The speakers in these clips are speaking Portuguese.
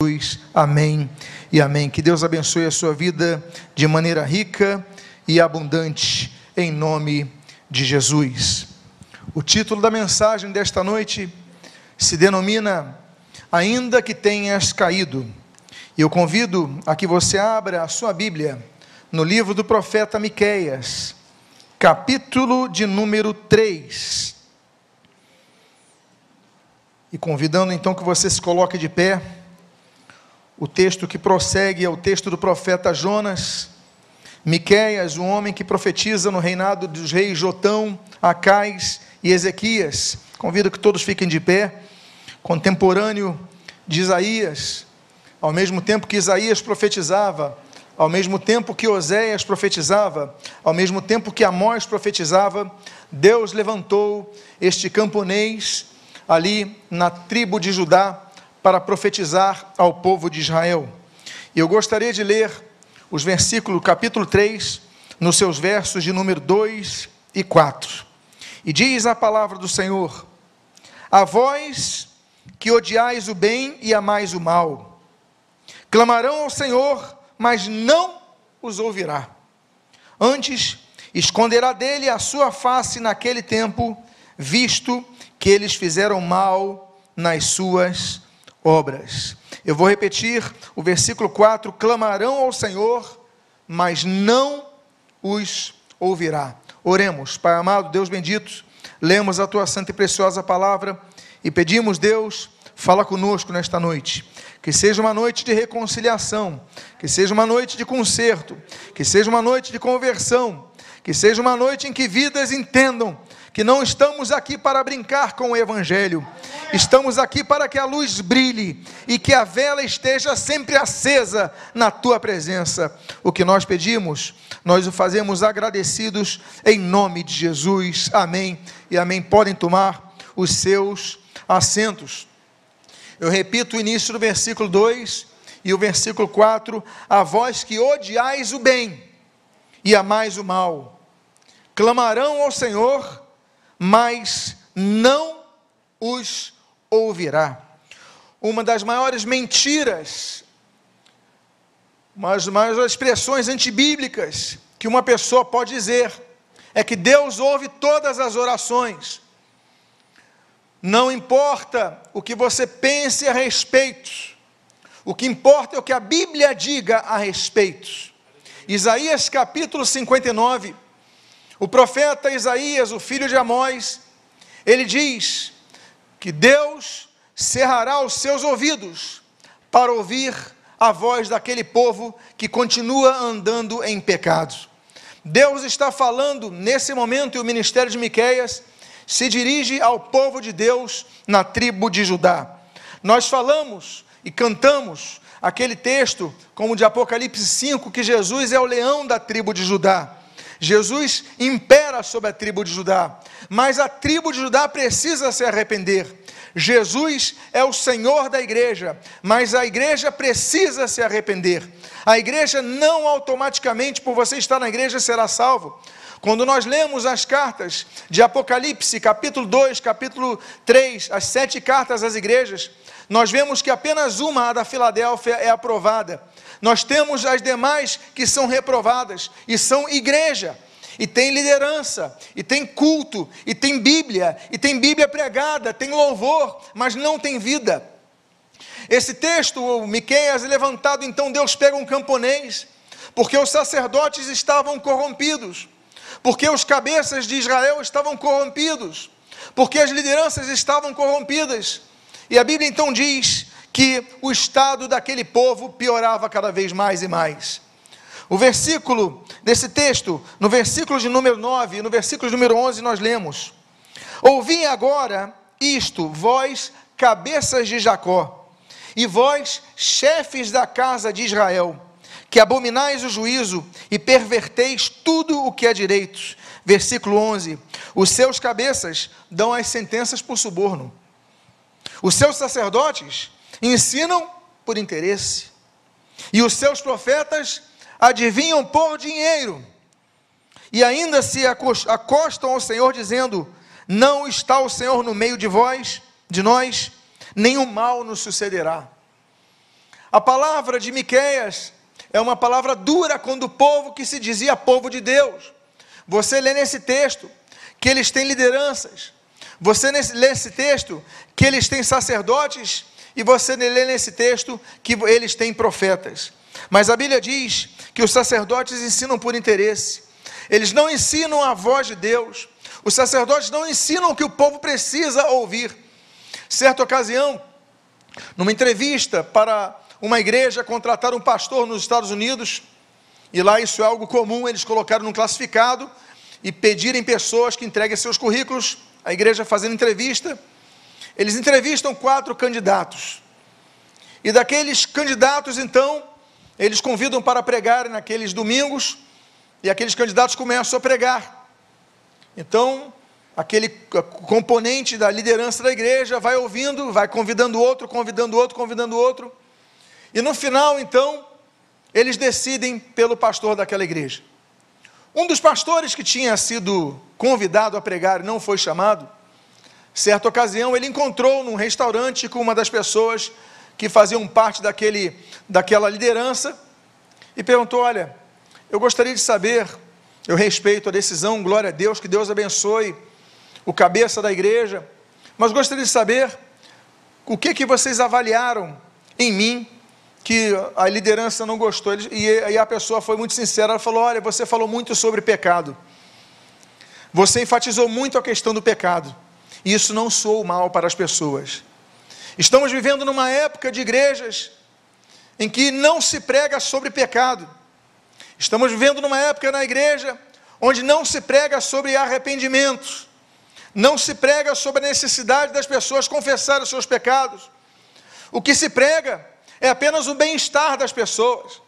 Jesus. Amém e amém. Que Deus abençoe a sua vida de maneira rica e abundante, em nome de Jesus. O título da mensagem desta noite se denomina Ainda que tenhas caído. E eu convido a que você abra a sua Bíblia no livro do profeta Miqueias, capítulo de número 3. E convidando então que você se coloque de pé o texto que prossegue é o texto do profeta Jonas. Miqueias, um homem que profetiza no reinado dos reis Jotão, Acais e Ezequias. Convido que todos fiquem de pé. Contemporâneo de Isaías, ao mesmo tempo que Isaías profetizava, ao mesmo tempo que Oséias profetizava, ao mesmo tempo que Amós profetizava, Deus levantou este camponês ali na tribo de Judá para profetizar ao povo de Israel. E eu gostaria de ler os versículos, capítulo 3, nos seus versos de número 2 e 4. E diz a palavra do Senhor: A vós que odiais o bem e amais o mal, clamarão ao Senhor, mas não os ouvirá. Antes, esconderá dele a sua face naquele tempo, visto que eles fizeram mal nas suas obras. Eu vou repetir o versículo 4: clamarão ao Senhor, mas não os ouvirá. Oremos, Pai amado, Deus bendito, lemos a tua santa e preciosa palavra e pedimos, Deus, fala conosco nesta noite. Que seja uma noite de reconciliação, que seja uma noite de conserto, que seja uma noite de conversão, que seja uma noite em que vidas entendam que não estamos aqui para brincar com o Evangelho, estamos aqui para que a luz brilhe e que a vela esteja sempre acesa na tua presença. O que nós pedimos, nós o fazemos agradecidos em nome de Jesus. Amém e amém. Podem tomar os seus assentos. Eu repito o início do versículo 2 e o versículo 4: A vós que odiais o bem e amais o mal, clamarão ao Senhor mas não os ouvirá. Uma das maiores mentiras, uma das maiores expressões antibíblicas que uma pessoa pode dizer é que Deus ouve todas as orações. Não importa o que você pense a respeito, o que importa é o que a Bíblia diga a respeito. Isaías capítulo 59 o profeta Isaías, o filho de Amós, ele diz que Deus cerrará os seus ouvidos para ouvir a voz daquele povo que continua andando em pecado. Deus está falando nesse momento e o ministério de Miqueias se dirige ao povo de Deus na tribo de Judá. Nós falamos e cantamos aquele texto, como de Apocalipse 5, que Jesus é o leão da tribo de Judá. Jesus impera sobre a tribo de Judá, mas a tribo de Judá precisa se arrepender. Jesus é o Senhor da igreja, mas a igreja precisa se arrepender. A igreja não automaticamente, por você estar na igreja, será salvo. Quando nós lemos as cartas de Apocalipse, capítulo 2, capítulo 3, as sete cartas às igrejas, nós vemos que apenas uma, a da Filadélfia, é aprovada. Nós temos as demais que são reprovadas e são igreja. E tem liderança, e tem culto, e tem Bíblia, e tem Bíblia pregada, tem louvor, mas não tem vida. Esse texto, o Miqueias é levantado, então Deus pega um camponês, porque os sacerdotes estavam corrompidos, porque os cabeças de Israel estavam corrompidos, porque as lideranças estavam corrompidas. E a Bíblia então diz que o estado daquele povo piorava cada vez mais e mais. O versículo desse texto, no versículo de número 9 e no versículo de número 11, nós lemos: Ouvi agora isto, vós, cabeças de Jacó, e vós, chefes da casa de Israel, que abominais o juízo e perverteis tudo o que é direito. Versículo 11: Os seus cabeças dão as sentenças por suborno, os seus sacerdotes ensinam por interesse, e os seus profetas adivinham por dinheiro, e ainda se acostam ao Senhor, dizendo: Não está o Senhor no meio de vós, de nós, nenhum mal nos sucederá. A palavra de Miqueias é uma palavra dura quando o povo que se dizia povo de Deus. Você lê nesse texto que eles têm lideranças. Você lê nesse texto que eles têm sacerdotes e você lê nesse texto que eles têm profetas. Mas a Bíblia diz que os sacerdotes ensinam por interesse. Eles não ensinam a voz de Deus. Os sacerdotes não ensinam o que o povo precisa ouvir. Certa ocasião, numa entrevista para uma igreja contratar um pastor nos Estados Unidos, e lá isso é algo comum, eles colocaram num classificado e pedirem pessoas que entreguem seus currículos, a igreja fazendo entrevista. Eles entrevistam quatro candidatos. E daqueles candidatos, então, eles convidam para pregar naqueles domingos, e aqueles candidatos começam a pregar. Então, aquele componente da liderança da igreja vai ouvindo, vai convidando outro, convidando outro, convidando outro. E no final, então, eles decidem pelo pastor daquela igreja. Um dos pastores que tinha sido convidado a pregar e não foi chamado, certa ocasião ele encontrou num restaurante com uma das pessoas que faziam parte daquele, daquela liderança e perguntou: Olha, eu gostaria de saber, eu respeito a decisão, glória a Deus, que Deus abençoe o cabeça da igreja, mas gostaria de saber o que, que vocês avaliaram em mim que a liderança não gostou. E aí a pessoa foi muito sincera, ela falou: Olha, você falou muito sobre pecado. Você enfatizou muito a questão do pecado. E isso não soou mal para as pessoas. Estamos vivendo numa época de igrejas em que não se prega sobre pecado. Estamos vivendo numa época na igreja onde não se prega sobre arrependimento. Não se prega sobre a necessidade das pessoas confessarem os seus pecados. O que se prega é apenas o bem-estar das pessoas.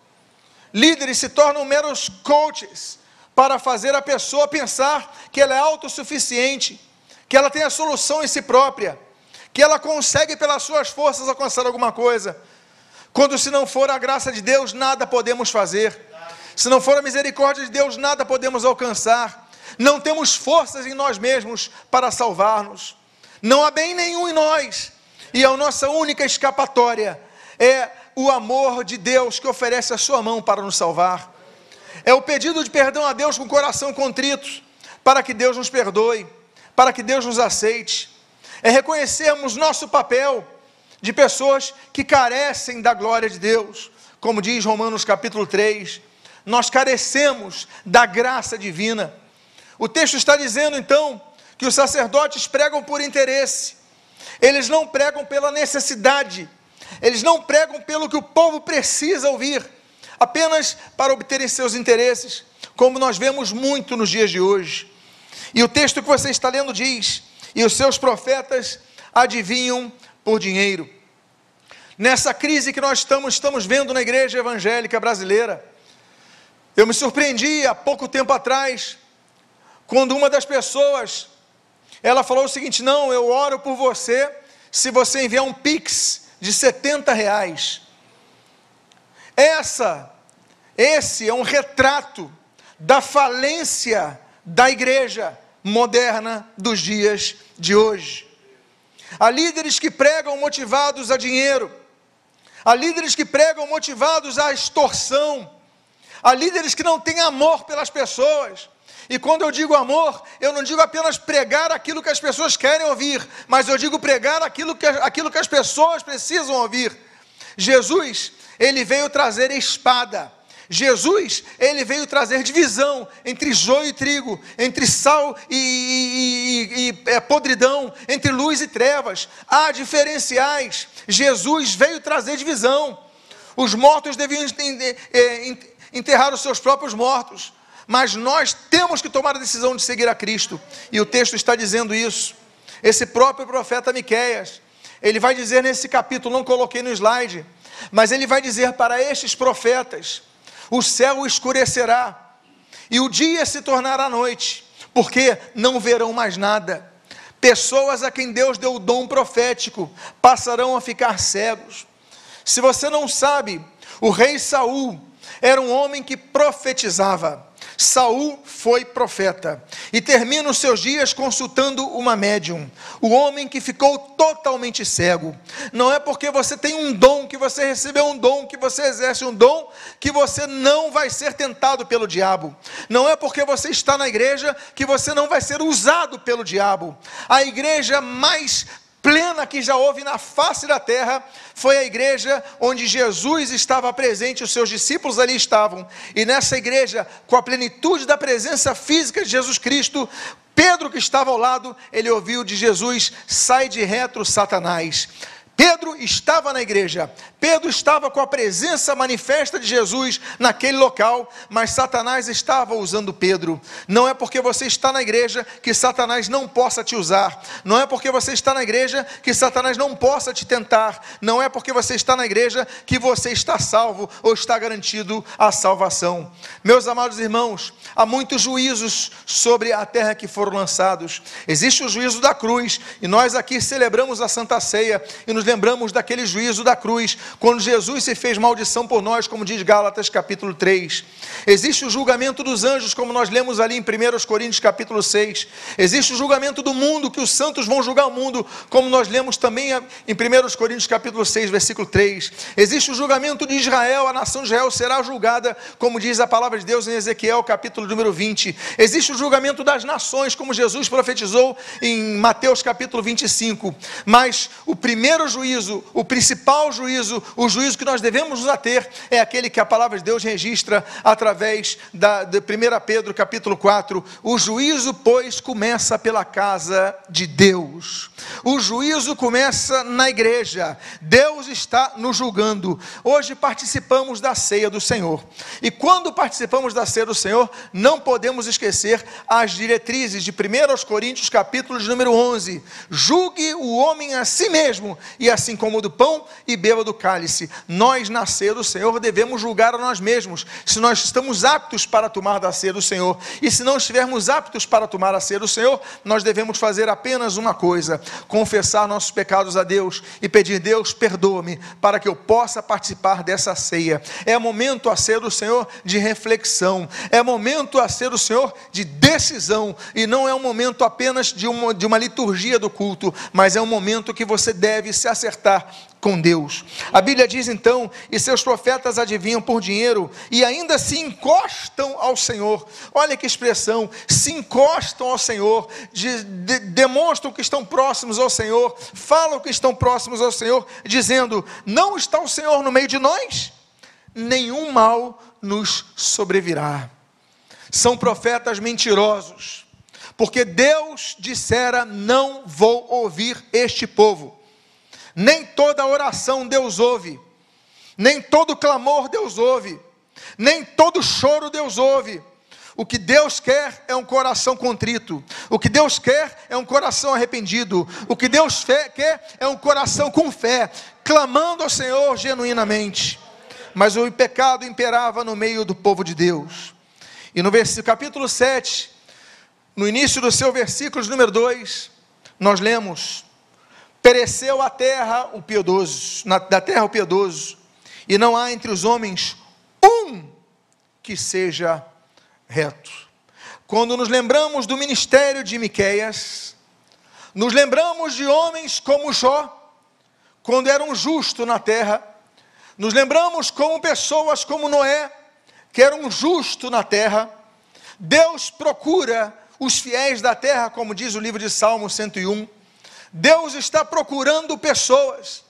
Líderes se tornam meros coaches para fazer a pessoa pensar que ela é autossuficiente, que ela tem a solução em si própria, que ela consegue pelas suas forças alcançar alguma coisa. Quando se não for a graça de Deus, nada podemos fazer. Se não for a misericórdia de Deus, nada podemos alcançar. Não temos forças em nós mesmos para salvar-nos. Não há bem nenhum em nós. E a nossa única escapatória é o amor de Deus que oferece a sua mão para nos salvar. É o pedido de perdão a Deus com o coração contrito, para que Deus nos perdoe, para que Deus nos aceite. É reconhecermos nosso papel de pessoas que carecem da glória de Deus, como diz Romanos capítulo 3. Nós carecemos da graça divina. O texto está dizendo então que os sacerdotes pregam por interesse, eles não pregam pela necessidade eles não pregam pelo que o povo precisa ouvir, apenas para obterem seus interesses, como nós vemos muito nos dias de hoje. E o texto que você está lendo diz: E os seus profetas adivinham por dinheiro. Nessa crise que nós estamos, estamos vendo na igreja evangélica brasileira, eu me surpreendi há pouco tempo atrás, quando uma das pessoas, ela falou o seguinte: Não, eu oro por você, se você enviar um pix de 70 reais. Essa, esse é um retrato da falência da igreja moderna dos dias de hoje. Há líderes que pregam motivados a dinheiro, há líderes que pregam motivados à extorsão, há líderes que não têm amor pelas pessoas, e quando eu digo amor, eu não digo apenas pregar aquilo que as pessoas querem ouvir, mas eu digo pregar aquilo que, aquilo que as pessoas precisam ouvir. Jesus, ele veio trazer espada. Jesus, ele veio trazer divisão entre joio e trigo, entre sal e, e, e, e é, podridão, entre luz e trevas. Há diferenciais. Jesus veio trazer divisão. Os mortos deviam é, enterrar os seus próprios mortos mas nós temos que tomar a decisão de seguir a Cristo. E o texto está dizendo isso. Esse próprio profeta Miqueias, ele vai dizer nesse capítulo, não coloquei no slide, mas ele vai dizer para estes profetas: o céu escurecerá e o dia se tornará noite, porque não verão mais nada. Pessoas a quem Deus deu o dom profético passarão a ficar cegos. Se você não sabe, o rei Saul era um homem que profetizava. Saul foi profeta e termina os seus dias consultando uma médium, o homem que ficou totalmente cego. Não é porque você tem um dom, que você recebeu um dom, que você exerce um dom, que você não vai ser tentado pelo diabo. Não é porque você está na igreja que você não vai ser usado pelo diabo. A igreja mais plena que já houve na face da terra, foi a igreja onde Jesus estava presente, os seus discípulos ali estavam, e nessa igreja, com a plenitude da presença física de Jesus Cristo, Pedro que estava ao lado, ele ouviu de Jesus: sai de retro, Satanás. Pedro estava na igreja, Pedro estava com a presença manifesta de Jesus naquele local, mas Satanás estava usando Pedro. Não é porque você está na igreja que Satanás não possa te usar, não é porque você está na igreja que Satanás não possa te tentar, não é porque você está na igreja que você está salvo ou está garantido a salvação. Meus amados irmãos, há muitos juízos sobre a terra que foram lançados. Existe o juízo da cruz, e nós aqui celebramos a Santa Ceia e nos lembramos daquele juízo da cruz, quando Jesus se fez maldição por nós, como diz Gálatas capítulo 3. Existe o julgamento dos anjos, como nós lemos ali em 1 Coríntios capítulo 6. Existe o julgamento do mundo, que os santos vão julgar o mundo, como nós lemos também em 1 Coríntios capítulo 6, versículo 3. Existe o julgamento de Israel, a nação de Israel será julgada, como diz a palavra de Deus em Ezequiel capítulo número 20. Existe o julgamento das nações, como Jesus profetizou em Mateus capítulo 25. Mas o primeiro juízo juízo, o principal juízo, o juízo que nós devemos nos ater, é aquele que a palavra de Deus registra através da, de 1 Pedro capítulo 4. O juízo, pois, começa pela casa de Deus. O juízo começa na igreja. Deus está nos julgando. Hoje participamos da ceia do Senhor. E quando participamos da ceia do Senhor, não podemos esquecer as diretrizes de 1 Coríntios capítulo de número 11. Julgue o homem a si mesmo e assim como do pão e beba do cálice. Nós, na ceia do Senhor, devemos julgar a nós mesmos, se nós estamos aptos para tomar da ceia do Senhor. E se não estivermos aptos para tomar a ceia do Senhor, nós devemos fazer apenas uma coisa: confessar nossos pecados a Deus e pedir, Deus, perdoa-me, para que eu possa participar dessa ceia. É momento a ceia do Senhor de reflexão, é momento a ceia do Senhor de decisão, e não é um momento apenas de uma, de uma liturgia do culto, mas é um momento que você deve se acertar com Deus. A Bíblia diz então: e seus profetas adivinham por dinheiro e ainda se encostam ao Senhor. Olha que expressão: se encostam ao Senhor, de, de, demonstram que estão próximos ao Senhor, falam que estão próximos ao Senhor, dizendo: não está o Senhor no meio de nós, nenhum mal nos sobrevirá. São profetas mentirosos, porque Deus dissera: não vou ouvir este povo. Nem toda oração Deus ouve, nem todo clamor Deus ouve, nem todo choro Deus ouve. O que Deus quer é um coração contrito. O que Deus quer é um coração arrependido. O que Deus quer é um coração com fé, clamando ao Senhor genuinamente. Mas o pecado imperava no meio do povo de Deus. E no versículo, capítulo 7, no início do seu versículo número 2, nós lemos: Pereceu a terra o piedoso, na, da terra o piedoso, e não há entre os homens um que seja reto. Quando nos lembramos do ministério de Miqueias, nos lembramos de homens como Jó, quando eram justos na terra, nos lembramos como pessoas como Noé, que eram justos na terra. Deus procura os fiéis da terra, como diz o livro de Salmo 101. Deus está procurando pessoas.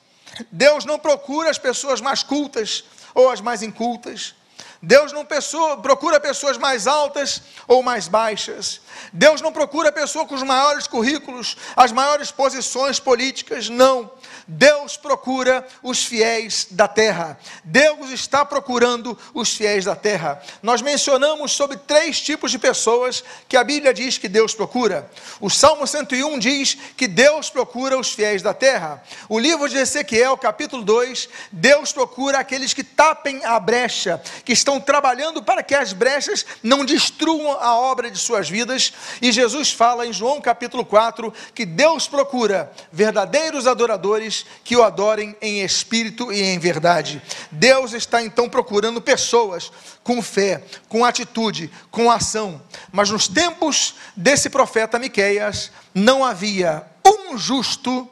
Deus não procura as pessoas mais cultas ou as mais incultas. Deus não pessoa, procura pessoas mais altas ou mais baixas. Deus não procura pessoa com os maiores currículos, as maiores posições políticas, não. Deus procura os fiéis da terra. Deus está procurando os fiéis da terra. Nós mencionamos sobre três tipos de pessoas que a Bíblia diz que Deus procura. O Salmo 101 diz que Deus procura os fiéis da terra. O livro de Ezequiel, capítulo 2, Deus procura aqueles que tapem a brecha, que estão estão trabalhando para que as brechas não destruam a obra de suas vidas. E Jesus fala em João capítulo 4 que Deus procura verdadeiros adoradores que o adorem em espírito e em verdade. Deus está então procurando pessoas com fé, com atitude, com ação. Mas nos tempos desse profeta Miqueias não havia um justo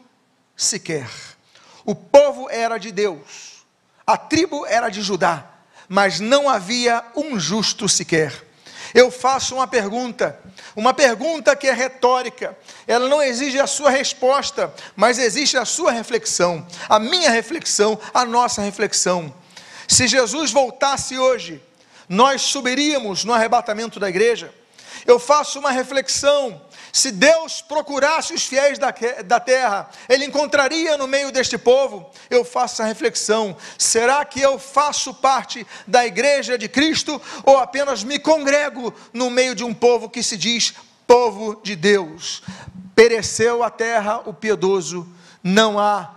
sequer. O povo era de Deus, a tribo era de Judá, mas não havia um justo sequer. Eu faço uma pergunta, uma pergunta que é retórica, ela não exige a sua resposta, mas exige a sua reflexão, a minha reflexão, a nossa reflexão. Se Jesus voltasse hoje, nós subiríamos no arrebatamento da igreja? Eu faço uma reflexão se Deus procurasse os fiéis da, da terra, Ele encontraria no meio deste povo? Eu faço a reflexão: será que eu faço parte da igreja de Cristo ou apenas me congrego no meio de um povo que se diz povo de Deus? Pereceu a terra o piedoso, não há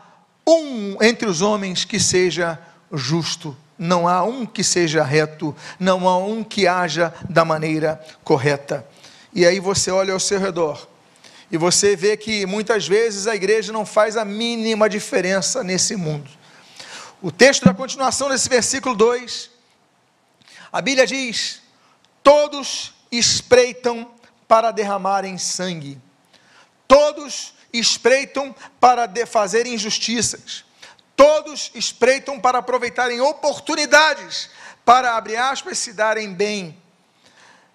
um entre os homens que seja justo não há um que seja reto, não há um que haja da maneira correta. E aí você olha ao seu redor e você vê que muitas vezes a igreja não faz a mínima diferença nesse mundo. O texto da continuação desse versículo 2, a Bíblia diz: Todos espreitam para derramarem sangue, todos espreitam para fazer injustiças, todos espreitam para aproveitarem oportunidades para, abre aspas, se darem bem.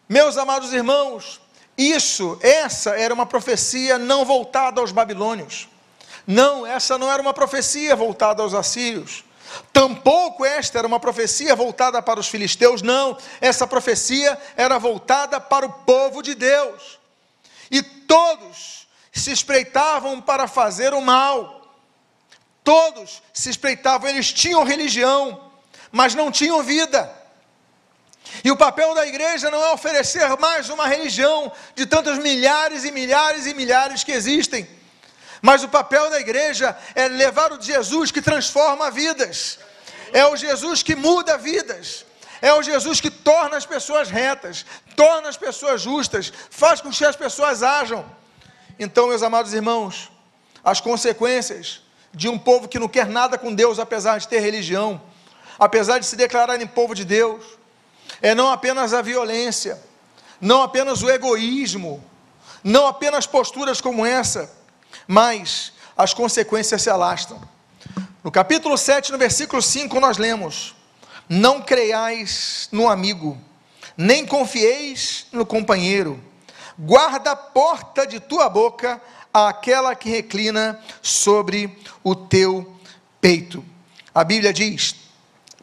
Meus amados irmãos, isso, essa era uma profecia não voltada aos babilônios. Não, essa não era uma profecia voltada aos assírios. Tampouco esta era uma profecia voltada para os filisteus, não. Essa profecia era voltada para o povo de Deus. E todos se espreitavam para fazer o mal. Todos se espreitavam, eles tinham religião, mas não tinham vida. E o papel da igreja não é oferecer mais uma religião de tantos milhares e milhares e milhares que existem. Mas o papel da igreja é levar o Jesus que transforma vidas. É o Jesus que muda vidas. É o Jesus que torna as pessoas retas, torna as pessoas justas, faz com que as pessoas ajam. Então, meus amados irmãos, as consequências de um povo que não quer nada com Deus, apesar de ter religião, apesar de se declarar em povo de Deus, é não apenas a violência, não apenas o egoísmo, não apenas posturas como essa, mas as consequências se alastram. No capítulo 7, no versículo 5, nós lemos: Não creiais no amigo, nem confieis no companheiro, guarda a porta de tua boca àquela que reclina sobre o teu peito. A Bíblia diz: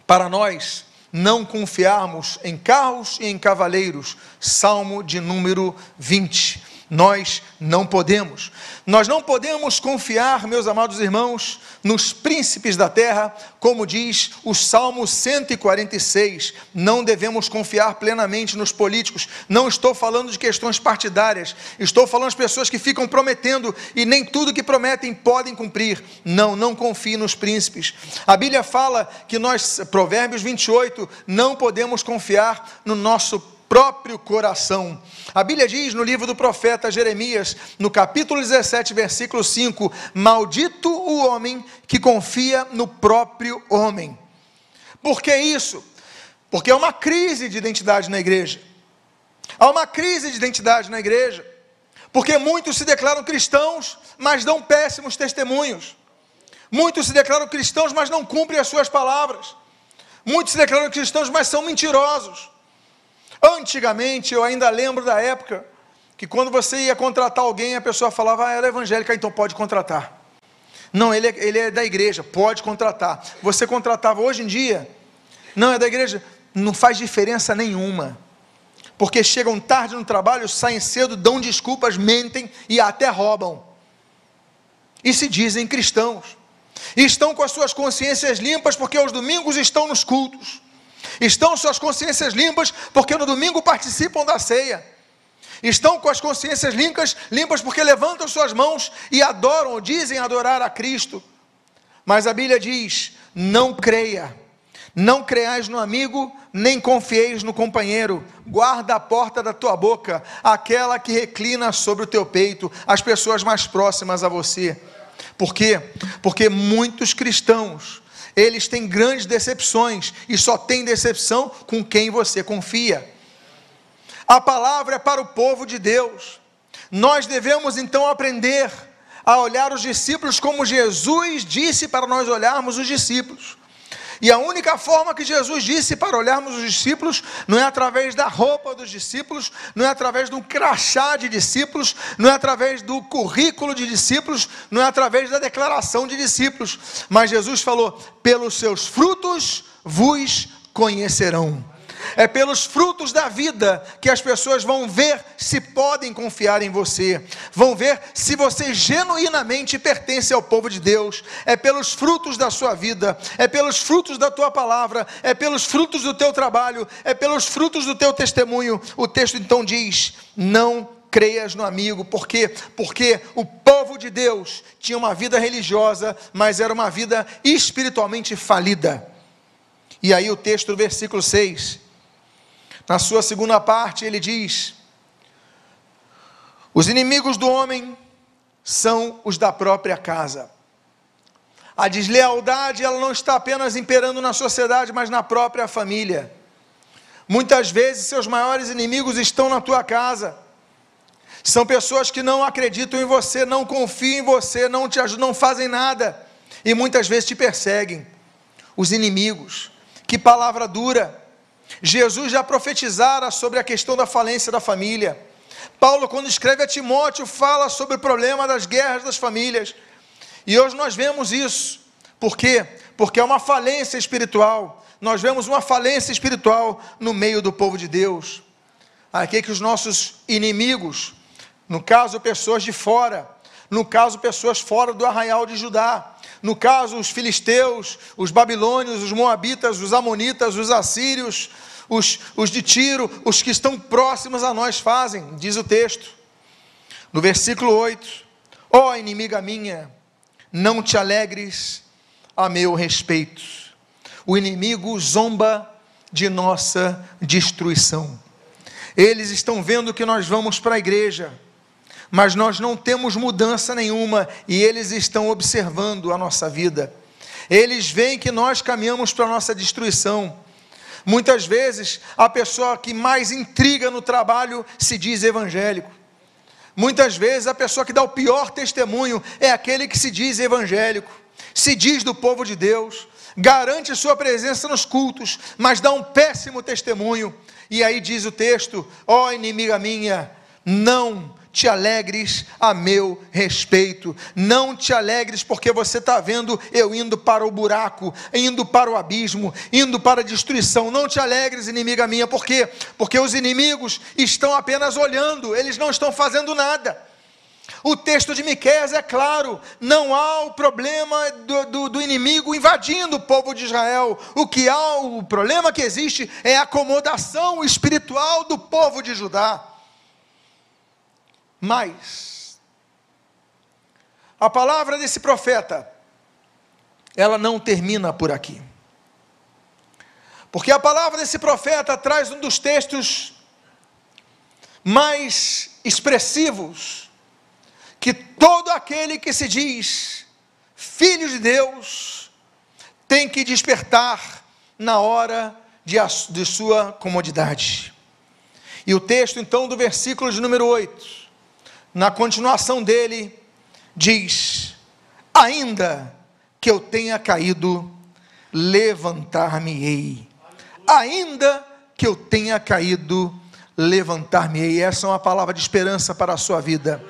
para nós, não confiarmos em carros e em cavaleiros. Salmo de número 20. Nós não podemos. Nós não podemos confiar, meus amados irmãos, nos príncipes da terra, como diz o Salmo 146. Não devemos confiar plenamente nos políticos. Não estou falando de questões partidárias. Estou falando das pessoas que ficam prometendo e nem tudo que prometem podem cumprir. Não, não confie nos príncipes. A Bíblia fala que nós, Provérbios 28, não podemos confiar no nosso próprio coração. A Bíblia diz no livro do profeta Jeremias, no capítulo 17, versículo 5: Maldito o homem que confia no próprio homem. Por que isso? Porque há uma crise de identidade na igreja. Há uma crise de identidade na igreja. Porque muitos se declaram cristãos, mas dão péssimos testemunhos. Muitos se declaram cristãos, mas não cumprem as suas palavras. Muitos se declaram cristãos, mas são mentirosos. Antigamente, eu ainda lembro da época que quando você ia contratar alguém, a pessoa falava, ah, ela é evangélica, então pode contratar. Não, ele é, ele é da igreja, pode contratar. Você contratava hoje em dia, não é da igreja, não faz diferença nenhuma. Porque chegam tarde no trabalho, saem cedo, dão desculpas, mentem e até roubam. E se dizem cristãos. E estão com as suas consciências limpas porque aos domingos estão nos cultos estão suas consciências limpas, porque no domingo participam da ceia. Estão com as consciências limpas, limpas porque levantam suas mãos e adoram ou dizem adorar a Cristo. Mas a Bíblia diz: não creia, Não creais no amigo, nem confieis no companheiro. Guarda a porta da tua boca, aquela que reclina sobre o teu peito, as pessoas mais próximas a você. Por quê? Porque muitos cristãos, eles têm grandes decepções e só tem decepção com quem você confia. A palavra é para o povo de Deus. Nós devemos então aprender a olhar os discípulos como Jesus disse para nós olharmos os discípulos. E a única forma que Jesus disse para olharmos os discípulos não é através da roupa dos discípulos, não é através de um crachá de discípulos, não é através do currículo de discípulos, não é através da declaração de discípulos, mas Jesus falou: pelos seus frutos vos conhecerão. É pelos frutos da vida que as pessoas vão ver se podem confiar em você, vão ver se você genuinamente pertence ao povo de Deus. É pelos frutos da sua vida, é pelos frutos da tua palavra, é pelos frutos do teu trabalho, é pelos frutos do teu testemunho. O texto então diz: não creias no amigo, por quê? Porque o povo de Deus tinha uma vida religiosa, mas era uma vida espiritualmente falida. E aí o texto versículo 6 na sua segunda parte, ele diz: Os inimigos do homem são os da própria casa. A deslealdade, ela não está apenas imperando na sociedade, mas na própria família. Muitas vezes, seus maiores inimigos estão na tua casa. São pessoas que não acreditam em você, não confiam em você, não te ajudam, não fazem nada. E muitas vezes te perseguem. Os inimigos. Que palavra dura. Jesus já profetizara sobre a questão da falência da família. Paulo, quando escreve a Timóteo, fala sobre o problema das guerras das famílias. E hoje nós vemos isso. Por quê? Porque é uma falência espiritual. Nós vemos uma falência espiritual no meio do povo de Deus. Aqui que os nossos inimigos, no caso pessoas de fora, no caso pessoas fora do arraial de Judá, no caso os filisteus, os babilônios, os moabitas, os amonitas, os assírios, os, os de Tiro, os que estão próximos a nós fazem, diz o texto. No versículo 8: Ó oh, inimiga minha, não te alegres a meu respeito. O inimigo zomba de nossa destruição. Eles estão vendo que nós vamos para a igreja, mas nós não temos mudança nenhuma e eles estão observando a nossa vida. Eles veem que nós caminhamos para a nossa destruição. Muitas vezes, a pessoa que mais intriga no trabalho se diz evangélico. Muitas vezes, a pessoa que dá o pior testemunho é aquele que se diz evangélico, se diz do povo de Deus, garante sua presença nos cultos, mas dá um péssimo testemunho. E aí diz o texto: ó oh, inimiga minha, não te alegres a meu respeito. Não te alegres porque você está vendo eu indo para o buraco, indo para o abismo, indo para a destruição. Não te alegres, inimiga minha, por quê? Porque os inimigos estão apenas olhando, eles não estão fazendo nada. O texto de Miqueias é claro, não há o problema do, do, do, inimigo invadindo o povo de Israel. O que há, o problema que existe é a acomodação espiritual do povo de Judá. Mas a palavra desse profeta, ela não termina por aqui. Porque a palavra desse profeta traz um dos textos mais expressivos que todo aquele que se diz filho de Deus tem que despertar na hora de, de sua comodidade. E o texto então do versículo de número 8 na continuação dele, diz: Ainda que eu tenha caído, levantar-me-ei. Ainda que eu tenha caído, levantar-me-ei. Essa é uma palavra de esperança para a sua vida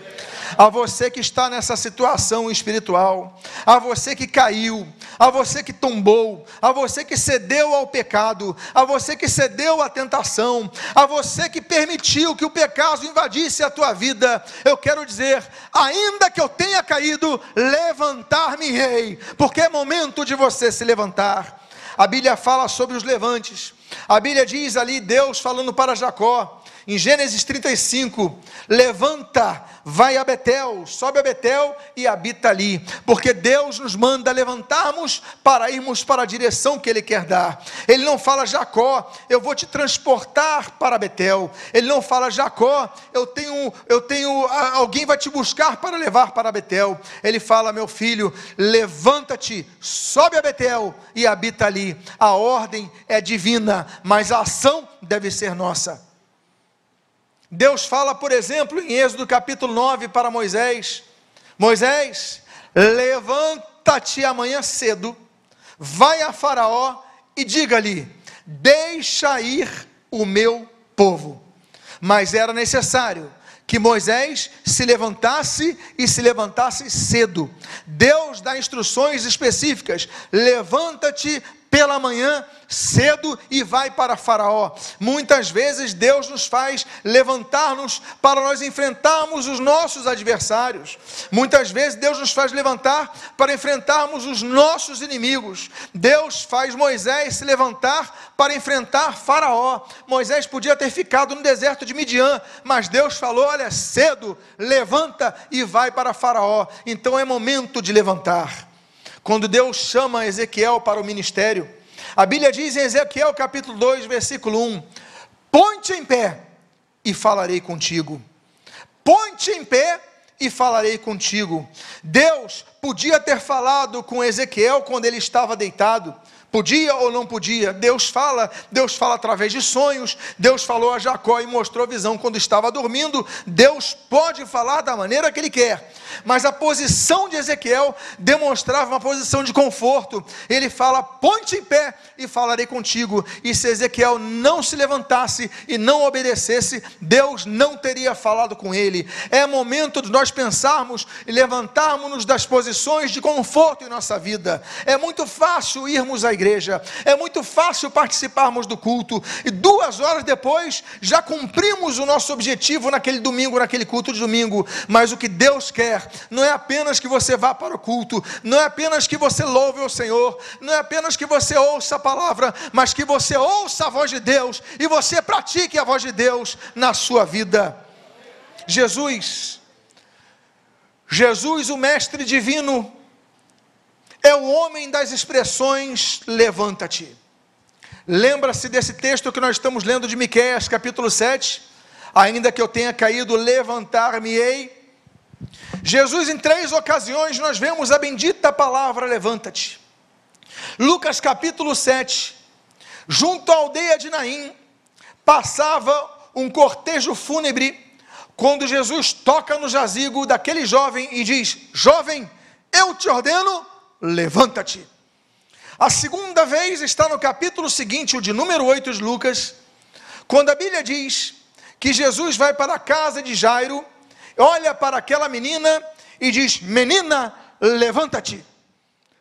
a você que está nessa situação espiritual, a você que caiu, a você que tombou, a você que cedeu ao pecado, a você que cedeu à tentação, a você que permitiu que o pecado invadisse a tua vida, eu quero dizer, ainda que eu tenha caído, levantar-me-ei, porque é momento de você se levantar. A Bíblia fala sobre os levantes. A Bíblia diz ali, Deus falando para Jacó, em Gênesis 35, levanta, vai a Betel, sobe a Betel e habita ali, porque Deus nos manda levantarmos para irmos para a direção que Ele quer dar. Ele não fala, Jacó, eu vou te transportar para Betel. Ele não fala, Jacó, eu tenho, eu tenho, alguém vai te buscar para levar para Betel. Ele fala, meu filho, levanta-te, sobe a Betel e habita ali. A ordem é divina, mas a ação deve ser nossa. Deus fala, por exemplo, em Êxodo capítulo 9 para Moisés: Moisés, levanta-te amanhã cedo, vai a Faraó e diga-lhe: deixa ir o meu povo. Mas era necessário que Moisés se levantasse e se levantasse cedo. Deus dá instruções específicas: levanta-te pela manhã cedo e vai para Faraó. Muitas vezes Deus nos faz levantar-nos para nós enfrentarmos os nossos adversários. Muitas vezes Deus nos faz levantar para enfrentarmos os nossos inimigos. Deus faz Moisés se levantar para enfrentar Faraó. Moisés podia ter ficado no deserto de Midian, mas Deus falou: "Olha, cedo, levanta e vai para Faraó". Então é momento de levantar. Quando Deus chama Ezequiel para o ministério, a Bíblia diz em Ezequiel capítulo 2, versículo 1: Ponte em pé e falarei contigo. Ponte em pé e falarei contigo. Deus podia ter falado com Ezequiel quando ele estava deitado, Podia ou não podia? Deus fala, Deus fala através de sonhos. Deus falou a Jacó e mostrou visão quando estava dormindo. Deus pode falar da maneira que ele quer. Mas a posição de Ezequiel demonstrava uma posição de conforto. Ele fala: "Ponte em pé e falarei contigo". E se Ezequiel não se levantasse e não obedecesse, Deus não teria falado com ele. É momento de nós pensarmos e levantarmos-nos das posições de conforto em nossa vida. É muito fácil irmos à igreja igreja. É muito fácil participarmos do culto e duas horas depois já cumprimos o nosso objetivo naquele domingo, naquele culto de domingo. Mas o que Deus quer não é apenas que você vá para o culto, não é apenas que você louve o Senhor, não é apenas que você ouça a palavra, mas que você ouça a voz de Deus e você pratique a voz de Deus na sua vida. Jesus, Jesus, o Mestre Divino, é o homem das expressões levanta-te. Lembra-se desse texto que nós estamos lendo de Miqueias, capítulo 7? Ainda que eu tenha caído, levantar-me-ei. Jesus, em três ocasiões, nós vemos a bendita palavra levanta-te. Lucas capítulo 7, junto à aldeia de Naim, passava um cortejo fúnebre, quando Jesus toca no jazigo daquele jovem e diz: Jovem, eu te ordeno, levanta-te. A segunda vez está no capítulo seguinte, o de número 8 de Lucas, quando a Bíblia diz que Jesus vai para a casa de Jairo, olha para aquela menina e diz: Menina, levanta-te.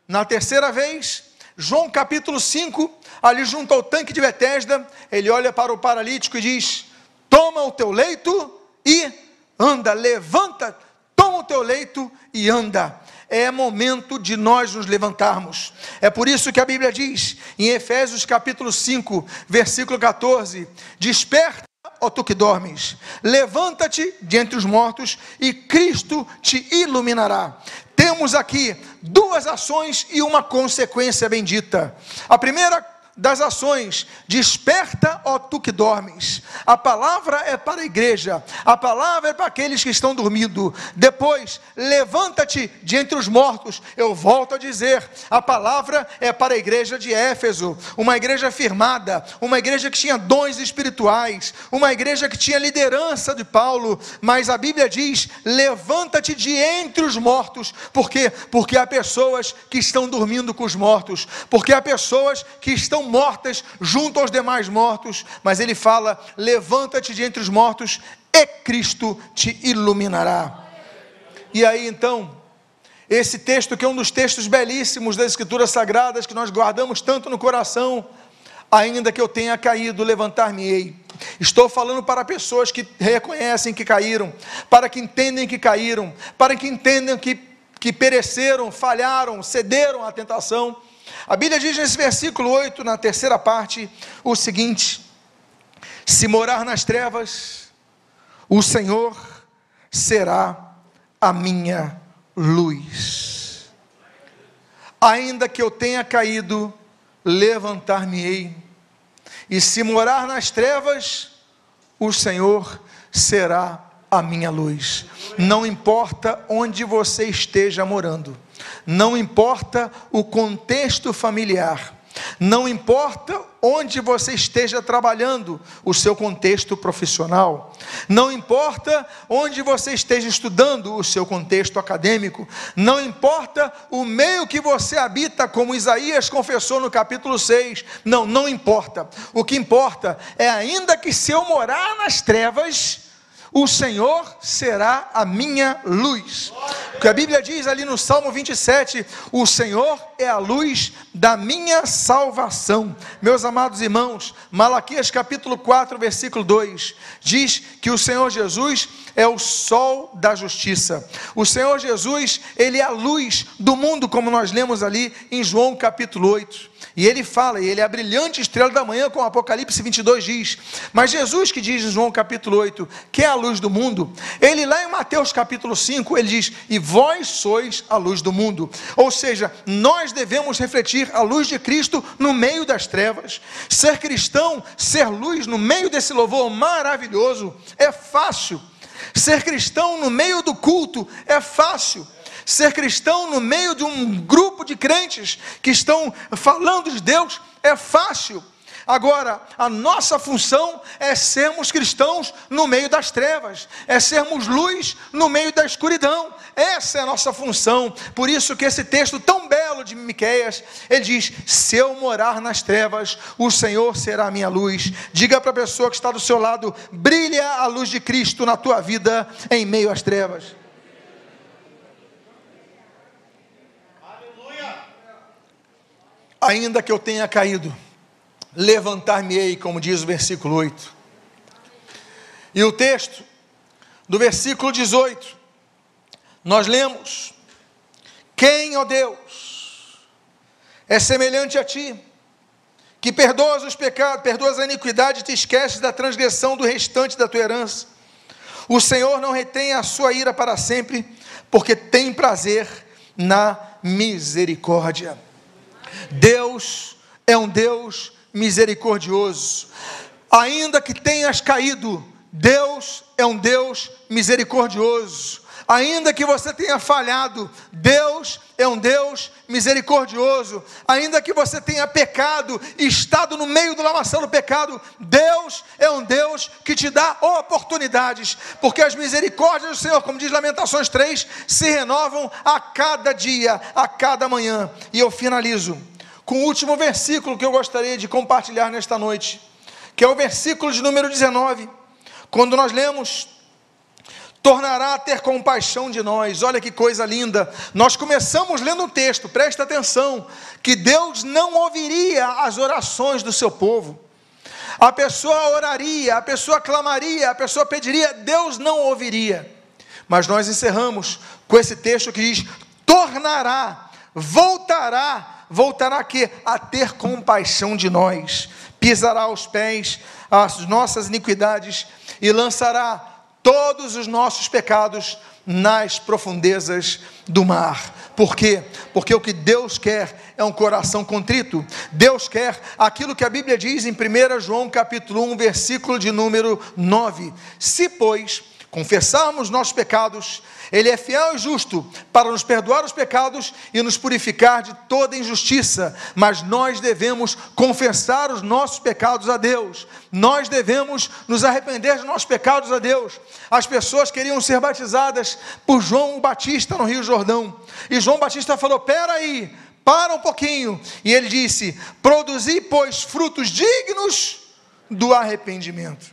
Na terceira vez, João capítulo 5, ali junto ao tanque de Betesda, ele olha para o paralítico e diz: Toma o teu leito e anda, levanta, toma o teu leito e anda é momento de nós nos levantarmos. É por isso que a Bíblia diz, em Efésios capítulo 5, versículo 14: Desperta, ó tu que dormes, levanta-te de entre os mortos e Cristo te iluminará. Temos aqui duas ações e uma consequência bendita. A primeira das ações. Desperta, ó tu que dormes. A palavra é para a igreja, a palavra é para aqueles que estão dormindo. Depois, levanta-te de entre os mortos. Eu volto a dizer: a palavra é para a igreja de Éfeso, uma igreja firmada, uma igreja que tinha dons espirituais, uma igreja que tinha liderança de Paulo. Mas a Bíblia diz: levanta-te de entre os mortos. Por quê? Porque há pessoas que estão dormindo com os mortos, porque há pessoas que estão mortas junto aos demais mortos, mas ele fala: levanta-te de entre os mortos e Cristo te iluminará. E aí então, esse texto que é um dos textos belíssimos das Escrituras Sagradas que nós guardamos tanto no coração, ainda que eu tenha caído, levantar-me-ei. Estou falando para pessoas que reconhecem que caíram, para que entendem que caíram, para que entendam que, que pereceram, falharam, cederam à tentação a Bíblia diz nesse versículo 8, na terceira parte, o seguinte: Se morar nas trevas, o Senhor será a minha luz. Ainda que eu tenha caído, levantar-me-ei. E se morar nas trevas, o Senhor será a minha luz. Não importa onde você esteja morando, não importa o contexto familiar, não importa onde você esteja trabalhando, o seu contexto profissional, não importa onde você esteja estudando, o seu contexto acadêmico, não importa o meio que você habita, como Isaías confessou no capítulo 6, não, não importa. O que importa é, ainda que se eu morar nas trevas, o Senhor será a minha luz. O que a Bíblia diz ali no Salmo 27, o Senhor é a luz da minha salvação. Meus amados irmãos, Malaquias capítulo 4, versículo 2, diz que o Senhor Jesus é o sol da justiça. O Senhor Jesus, ele é a luz do mundo, como nós lemos ali em João capítulo 8. E ele fala, e ele é a brilhante estrela da manhã, como Apocalipse 22 diz. Mas Jesus, que diz em João capítulo 8, que é a luz do mundo, ele lá em Mateus capítulo 5, ele diz: E vós sois a luz do mundo. Ou seja, nós devemos refletir a luz de Cristo no meio das trevas. Ser cristão, ser luz no meio desse louvor maravilhoso, é fácil. Ser cristão no meio do culto é fácil. Ser cristão no meio de um grupo de crentes que estão falando de Deus é fácil. Agora, a nossa função é sermos cristãos no meio das trevas, é sermos luz no meio da escuridão. Essa é a nossa função. Por isso que esse texto tão belo de Miqueias, ele diz: "Se eu morar nas trevas, o Senhor será a minha luz". Diga para a pessoa que está do seu lado: "Brilha a luz de Cristo na tua vida em meio às trevas". ainda que eu tenha caído, levantar-me-ei, como diz o versículo 8. E o texto do versículo 18, nós lemos: Quem, ó Deus, é semelhante a ti, que perdoas os pecados, perdoas a iniquidade e te esqueces da transgressão do restante da tua herança. O Senhor não retém a sua ira para sempre, porque tem prazer na misericórdia. Deus é um Deus misericordioso. Ainda que tenhas caído, Deus é um Deus misericordioso. Ainda que você tenha falhado, Deus é um Deus misericordioso. Ainda que você tenha pecado e estado no meio do lamaçal do pecado, Deus é um Deus que te dá oportunidades, porque as misericórdias do Senhor, como diz Lamentações 3, se renovam a cada dia, a cada manhã. E eu finalizo com o último versículo que eu gostaria de compartilhar nesta noite, que é o versículo de número 19, quando nós lemos: Tornará a ter compaixão de nós, olha que coisa linda. Nós começamos lendo um texto, presta atenção, que Deus não ouviria as orações do seu povo. A pessoa oraria, a pessoa clamaria, a pessoa pediria, Deus não ouviria. Mas nós encerramos com esse texto que diz: tornará, voltará voltará aqui a ter compaixão de nós, pisará aos pés as nossas iniquidades e lançará todos os nossos pecados nas profundezas do mar. Por quê? Porque o que Deus quer é um coração contrito. Deus quer aquilo que a Bíblia diz em 1 João capítulo 1, versículo de número 9. Se, pois, confessarmos nossos pecados, Ele é fiel e justo para nos perdoar os pecados e nos purificar de toda injustiça. Mas nós devemos confessar os nossos pecados a Deus, nós devemos nos arrepender dos nossos pecados a Deus. As pessoas queriam ser batizadas por João Batista no Rio Jordão, e João Batista falou: peraí, para um pouquinho, e ele disse: produzi, pois, frutos dignos do arrependimento.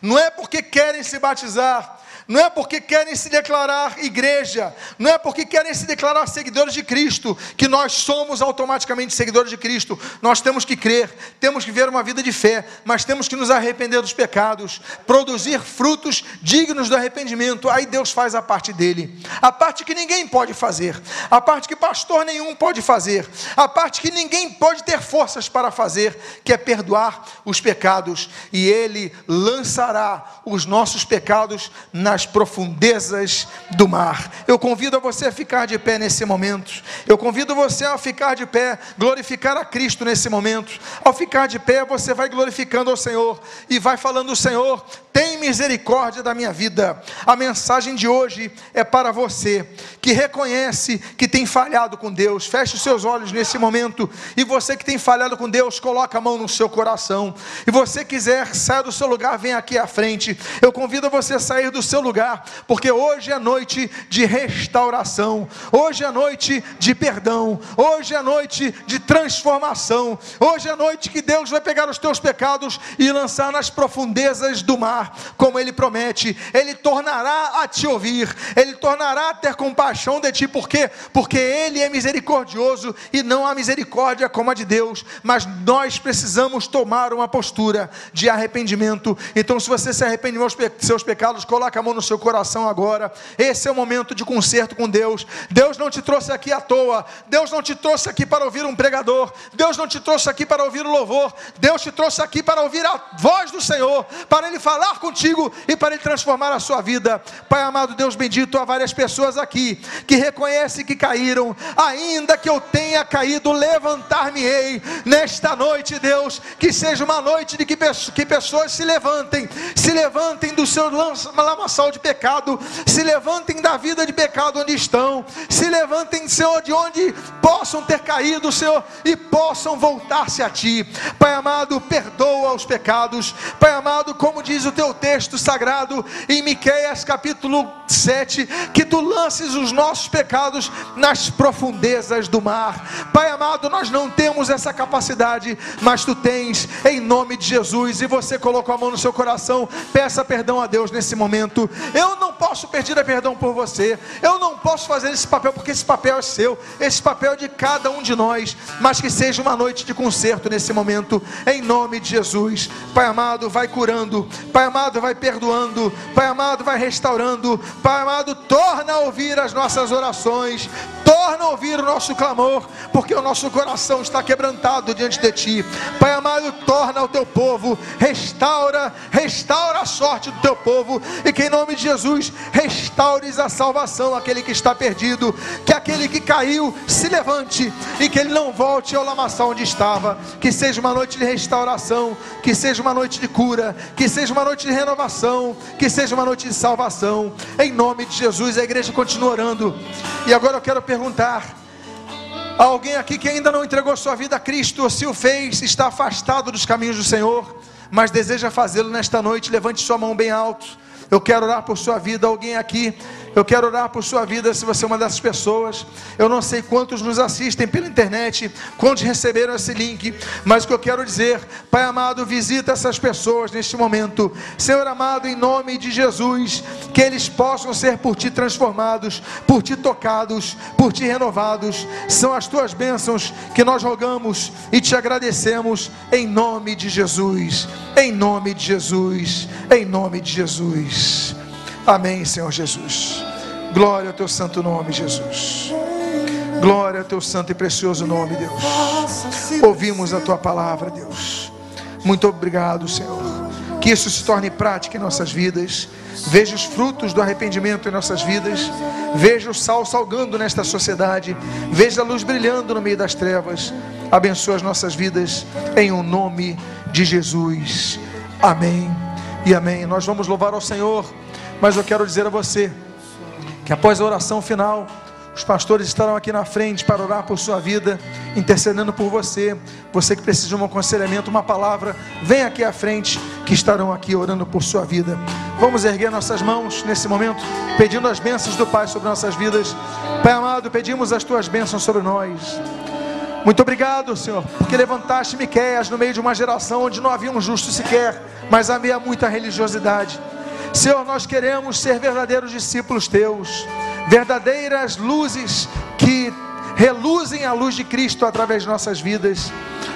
Não é porque querem se batizar, não é porque querem se declarar igreja, não é porque querem se declarar seguidores de Cristo, que nós somos automaticamente seguidores de Cristo. Nós temos que crer, temos que ver uma vida de fé, mas temos que nos arrepender dos pecados, produzir frutos dignos do arrependimento. Aí Deus faz a parte dele, a parte que ninguém pode fazer, a parte que pastor nenhum pode fazer, a parte que ninguém pode ter forças para fazer, que é perdoar os pecados, e Ele lançará os nossos pecados nas profundezas do mar. Eu convido a você a ficar de pé nesse momento. Eu convido você a ficar de pé, glorificar a Cristo nesse momento. Ao ficar de pé, você vai glorificando ao Senhor e vai falando: Senhor, tem misericórdia da minha vida. A mensagem de hoje é para você que reconhece que tem falhado com Deus. Feche os seus olhos nesse momento. E você que tem falhado com Deus, coloca a mão no seu coração. E você quiser, saia do seu lugar, vem aqui à frente. Eu convido você a sair do seu lugar, porque hoje é noite de restauração. Hoje é noite de perdão. Hoje é noite de transformação. Hoje é noite que Deus vai pegar os teus pecados e lançar nas profundezas do mar, como ele promete. Ele tornará a te ouvir. Ele tornará a ter compaixão de ti, por quê? Porque Ele é misericordioso e não há misericórdia como a de Deus, mas nós precisamos tomar uma postura de arrependimento. Então, se você se arrepende dos seus pecados, coloque a mão no seu coração agora. Esse é o momento de conserto com Deus. Deus não te trouxe aqui à toa, Deus não te trouxe aqui para ouvir um pregador, Deus não te trouxe aqui para ouvir o louvor, Deus te trouxe aqui para ouvir a voz do Senhor, para Ele falar contigo e para Ele transformar a sua vida. Pai amado, Deus bendito, há várias pessoas aqui que reconhece que caíram, ainda que eu tenha caído, levantar-me-ei nesta noite, Deus, que seja uma noite de que, que pessoas se levantem, se levantem do seu lamaçal de pecado, se levantem da vida de pecado onde estão, se levantem, Senhor, de onde possam ter caído, Senhor, e possam voltar-se a Ti. Pai amado, perdoa os pecados. Pai amado, como diz o teu texto sagrado em Miqueias capítulo 7, que tu lances os nossos pecados nas profundezas do mar. Pai amado, nós não temos essa capacidade, mas tu tens, em nome de Jesus. E você colocou a mão no seu coração, peça perdão a Deus nesse momento. Eu não posso pedir a perdão por você, eu não posso fazer esse papel, porque esse papel é seu, esse papel é de cada um de nós. Mas que seja uma noite de conserto nesse momento, em nome de Jesus. Pai amado, vai curando, Pai amado, vai perdoando, Pai amado, vai restaurando, Pai amado, torna a ouvir as nossas orações, torna a ouvir o nosso clamor, porque o nosso coração está quebrantado diante de Ti. Pai amado, torna o Teu povo, restaura, restaura a sorte do Teu povo, e que em nome de Jesus restaures a salvação àquele que está perdido, que aquele que caiu se levante e que ele não volte ao lamaçal onde estava. Que seja uma noite de restauração, que seja uma noite de cura, que seja uma noite de renovação, que seja uma noite de salvação. Em nome de Jesus, a igreja continua orando e agora eu quero perguntar: alguém aqui que ainda não entregou sua vida a Cristo, ou se o fez, está afastado dos caminhos do Senhor, mas deseja fazê-lo nesta noite, levante sua mão bem alto. Eu quero orar por sua vida. Alguém aqui eu quero orar por sua vida se você é uma dessas pessoas. Eu não sei quantos nos assistem pela internet, quantos receberam esse link, mas o que eu quero dizer, Pai amado, visita essas pessoas neste momento. Senhor amado, em nome de Jesus, que eles possam ser por ti transformados, por ti tocados, por ti renovados. São as tuas bênçãos que nós rogamos e te agradecemos em nome de Jesus. Em nome de Jesus. Em nome de Jesus. Amém, Senhor Jesus. Glória ao teu santo nome, Jesus. Glória ao teu santo e precioso nome, Deus. Ouvimos a tua palavra, Deus. Muito obrigado, Senhor. Que isso se torne prática em nossas vidas. Veja os frutos do arrependimento em nossas vidas. Veja o sal salgando nesta sociedade. Veja a luz brilhando no meio das trevas. Abençoa as nossas vidas em o um nome de Jesus. Amém e amém. Nós vamos louvar ao Senhor. Mas eu quero dizer a você que após a oração final, os pastores estarão aqui na frente para orar por sua vida, intercedendo por você. Você que precisa de um aconselhamento, uma palavra, vem aqui à frente, que estarão aqui orando por sua vida. Vamos erguer nossas mãos nesse momento, pedindo as bênçãos do Pai sobre nossas vidas. Pai amado, pedimos as tuas bênçãos sobre nós. Muito obrigado, Senhor, porque levantaste Miqueias no meio de uma geração onde não havia um justo sequer, mas havia muita religiosidade. Senhor, nós queremos ser verdadeiros discípulos teus, verdadeiras luzes que reluzem a luz de Cristo através de nossas vidas.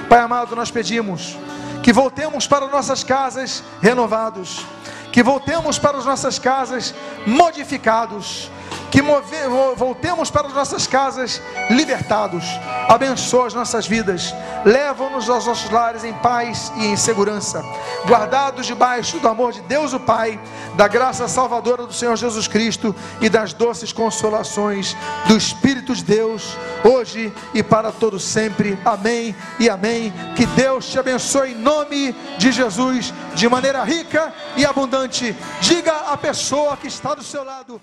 Pai amado, nós pedimos que voltemos para nossas casas renovados, que voltemos para as nossas casas modificados, que voltemos para as nossas casas libertados. Abençoa as nossas vidas, leva-nos aos nossos lares em paz e em segurança, guardados debaixo do amor de Deus o Pai, da graça salvadora do Senhor Jesus Cristo e das doces consolações do Espírito de Deus, hoje e para todo sempre. Amém e amém. Que Deus te abençoe em nome de Jesus, de maneira rica e abundante. Diga à pessoa que está do seu lado.